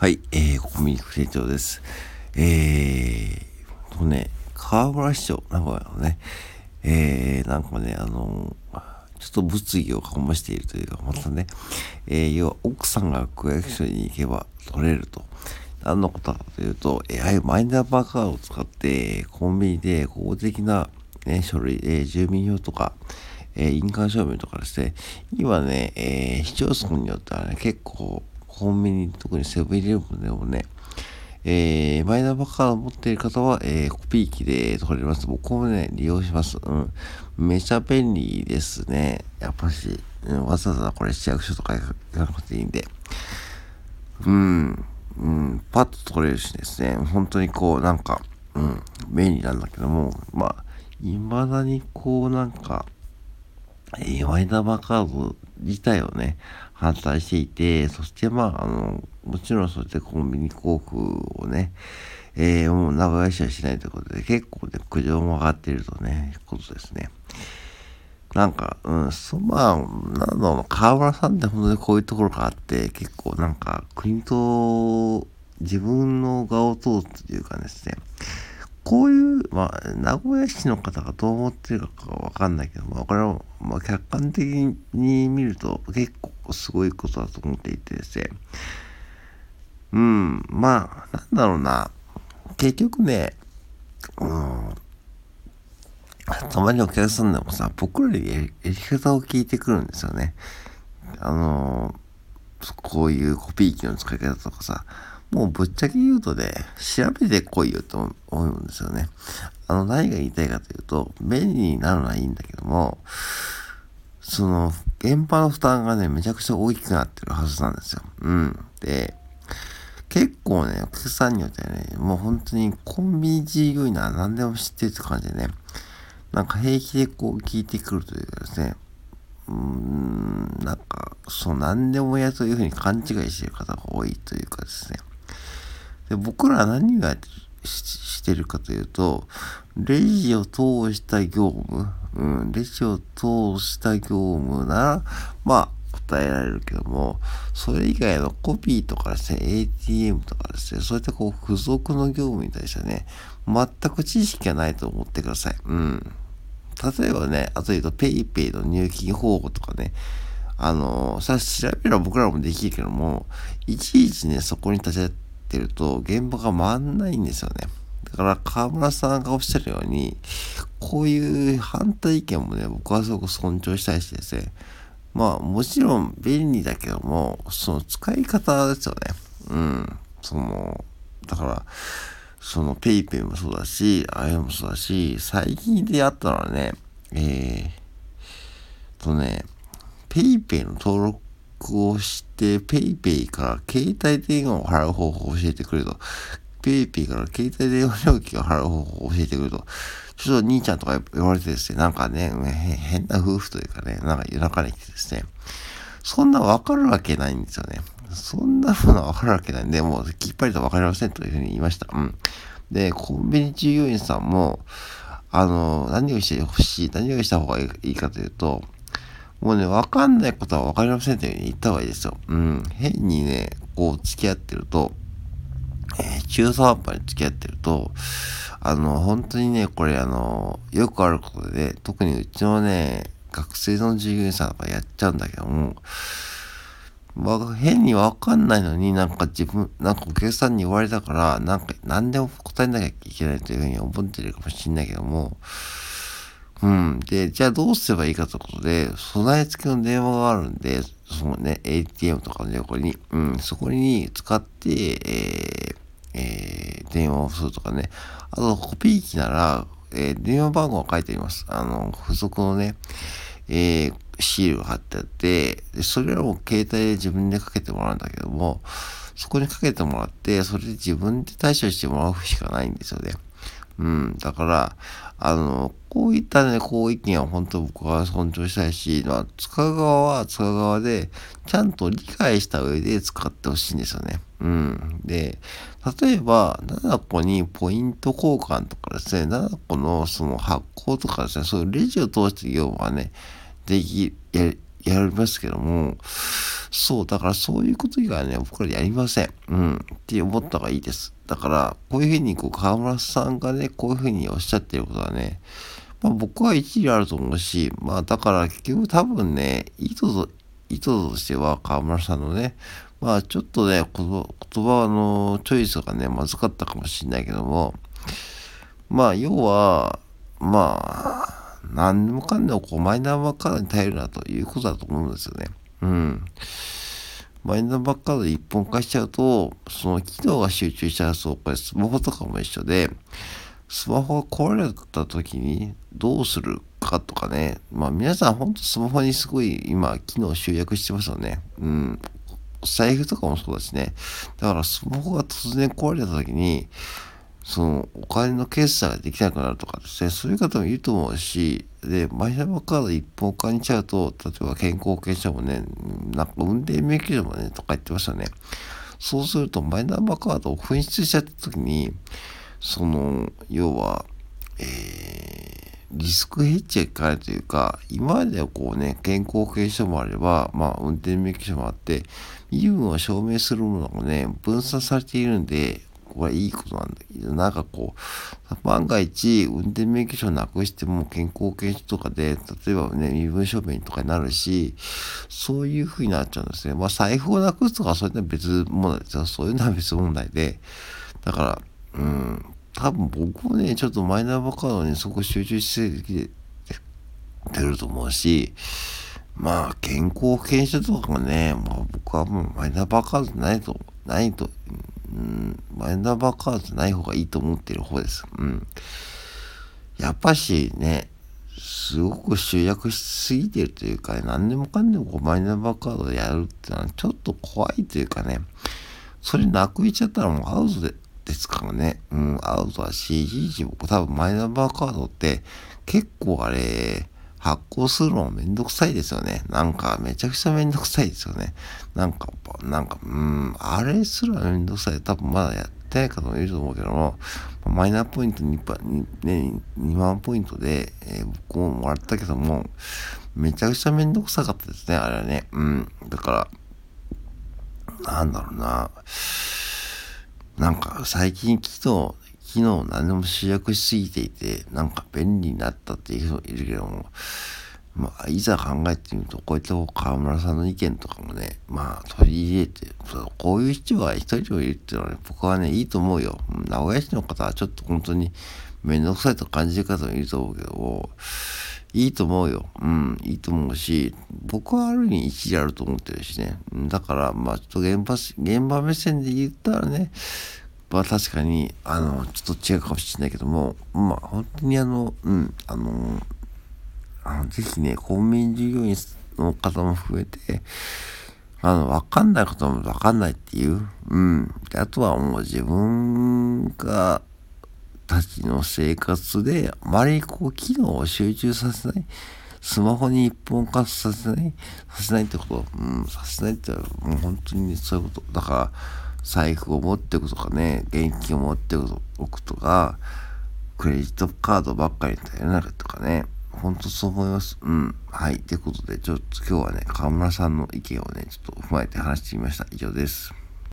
はい、えー、コミック成長です。えー、とね、河村市長、名古屋のね、えー、なんかね、あのちょっと物議を醸しているというか、またね、えー、要は奥さんが区役所に行けば取れると。何のことかというと、えー、ああいうマイナンバーカードを使って、コンビニで公的な、ね、書類、えー、住民票とか、えー、印鑑証明とかですね、今ね、えー、市町村によってはね、結構、コンビニ、特にセブンイレブンでもね、えー、マイナンバーカードを持っている方は、えー、コピー機で取れます。僕もね、利用します。うん。めちゃ便利ですね。やっぱし、うん、わざわざこれ市役所とか行かなくていいんで。うん。うん、パッと取れるしですね。本当にこう、なんか、うん、便利なんだけども、まあ、未だにこう、なんか、えー、マイナンバーカード自体をね、反対していて、そしてまあ、あの、もちろんそうやってコンビニ航空をね、えー、もう長返しはしないということで、結構ね、苦情も上がっているとね、ことですね。なんか、うん、そ、まあ、なんだろう、河村さんって本当にこういうところがあって、結構なんか、国と自分の側を通すというかですね、こういう、まあ、名古屋市の方がどう思ってるかわかんないけど、まあ、これは、まあ、客観的に見ると結構すごいことだと思っていてですね。うん、まあ、なんだろうな。結局ね、うん、たまにお客さんでもさ、僕らにやり方を聞いてくるんですよね。あの、こういうコピー機の使い方とかさ、もうぶっちゃけ言うとね、調べてこいよと思うんですよね。あの、何が言いたいかというと、便利になるのはいいんだけども、その、現場の負担がね、めちゃくちゃ大きくなってるはずなんですよ。うん。で、結構ね、お客さんによってはね、もう本当にコンビニ従業員なら何でも知ってるって感じでね、なんか平気でこう聞いてくるというかですね、うーん、なんか、そう、何でもやというふうに勘違いしてる方が多いというかですね、で僕らは何がしてるかというと、レジを通した業務、うん、レジを通した業務なら、まあ、答えられるけども、それ以外のコピーとかですね、ATM とかですね、そういったこう、付属の業務に対してはね、全く知識がないと思ってください。うん。例えばね、あと言うと PayPay の入金方法とかね、あのー、さ、調べれば僕らもできるけども、いちいちね、そこに立ち会ってると、現場が回んないんですよね。だから、河村さんがおっしゃるように、こういう反対意見もね、僕はすごく尊重したいしですね。まあ、もちろん便利だけども、その使い方ですよね。うん。その、だから、その PayPay もそうだし、あれもそうだし、最近であったのはね、えー、とね、PayPay の登録をして、PayPay から携帯電話を払う方法を教えてくれと。PayPay から携帯電話料金を払う方法を教えてくれと。ちょっと兄ちゃんとか言われてですね、なんかね、変な夫婦というかね、なんか夜中に来てですね、そんなわかるわけないんですよね。そんなものわかるわけないんで、もうきっぱりとわかりませんというふうに言いました。うん。で、コンビニ従業員さんも、あの、何をしてほしい、何をした方がいいかというと、もうね、わかんないことはわかりませんというふうに言った方がいいですよ。うん。変にね、こう付き合ってると、えー、中途半端に付き合ってると、あの、本当にね、これあの、よくあることで、特にうちのね、学生の従業員さんとかやっちゃうんだけども、ま変にわかんないのになんか自分、なんかお客さんに言われたから、なんか何でも答えなきゃいけないというふうに思ってるかもしんないけども、うん。で、じゃあどうすればいいかということで、備え付けの電話があるんで、そのね、ATM とかの横に、うん、そこに使って、えー、えー、電話をするとかね。あと、コピー機なら、えー、電話番号が書いてあります。あの、付属のね、えー、シールが貼ってあって、でそれらを携帯で自分でかけてもらうんだけども、そこにかけてもらって、それで自分で対処してもらうしかないんですよね。うん。だから、あの、こういったね、こう意見は本当僕は尊重したいし、まあ、使う側は使う側で、ちゃんと理解した上で使ってほしいんですよね。うん。で、例えば、7個にポイント交換とかですね、7個のその発行とかですね、そういうレジを通して業務はね、でき、ややりますけども、そう、だからそういうこと以外はね、僕らやりません。うん。って思った方がいいです。だから、こういうふうに、こう、河村さんがね、こういうふうにおっしゃってることはね、まあ僕は一理あると思うし、まあだから結局多分ね、意図と、意図としては河村さんのね、まあちょっとね、言葉のチョイスがね、まずかったかもしれないけども、まあ要は、まあ、何でもかんでもこうマイナンバーカードに頼るなということだと思うんですよね。うん。マイナンバーカードで一本化しちゃうと、その機能が集中しちゃうと、これスマホとかも一緒で、スマホが壊れた時にどうするかとかね。まあ皆さんほんとスマホにすごい今機能集約してますよね。うん。財布とかもそうだしね。だからスマホが突然壊れた時に、そのお金の決済ができなくなるとかですね、そういう方もいると思うし、で、マイナンバーカード一本化にしちゃうと、例えば健康保険証もね、なんか運転免許証もね、とか言ってましたね。そうすると、マイナンバーカードを紛失しちゃった時に、その、要は、えー、リスクヘッジがかかるというか、今まではこうね、健康保険証もあれば、まあ、運転免許証もあって、身分を証明するものがね、分散されているんで、はいいことなんだけど、なんかこう、万が一、運転免許証なくしても健康保険証とかで、例えばね、身分証明とかになるし、そういう風になっちゃうんですね。まあ、財布をなくすとか、そういうのは別問題ですよ。そういうのは別問題で、だから、うん、多分僕もね、ちょっとマイナンバーカードにそこ集中してきてると思うし、まあ、健康保険証とかがね、まあ僕はもうマイナンバーカードないと、ないと、うん、マイナンバーカードない方がいいと思ってる方です。うん。やっぱしね、すごく集約しすぎてるというか、ね、何でもかんでもこうマイナンバーカードでやるってのはちょっと怖いというかね、それなくいちゃったらもうアウトで、ですからね、うん、アウトだし、いちいち僕多分マイナンバーカードって結構あれ、発行するのめんどくさいですよね。なんか、めちゃくちゃめんどくさいですよね。なんか、なんか、うん、あれすらめんどくさい。多分まだやってない方もいると思うけども、マイナポイント 2, 2, ね、2万ポイントで、えー、僕ももらったけども、めちゃくちゃめんどくさかったですね、あれはね。うん。だから、なんだろうな。なんか、最近聞くと機能、昨日何でも集約しすぎていて、なんか便利になったっていう人もいるけども、まあ、いざ考えてみると、こういった河村さんの意見とかもね、まあ、取り入れて、こういう人が一人でもいるっていうのはね、僕はね、いいと思うよ。名古屋市の方はちょっと本当にめんどくさいと感じる方もいると思うけど、いいと思うよ。うん、いいと思うし、僕はある意味一理あると思ってるしね。だから、まあ、ちょっと現場、現場目線で言ったらね、は確かに、あの、ちょっと違うかもしれないけども、まあ、本当にあの、うん、あの、あのぜひね、公務員従業員の方も含めて、あの、わかんないこともわかんないっていう、うん。であとはもう自分が、たちの生活で、あまりこう、機能を集中させない。スマホに一本化させないさせないってこと。うん、させないって、もう本当にそういうこと。だから、財布を持っておくとかね、現金を持っておくとか、クレジットカードばっかりに頼らないとかね、ほんとそう思います。うん。はい。ということで、ちょっと今日はね、河村さんの意見をね、ちょっと踏まえて話してみました。以上です。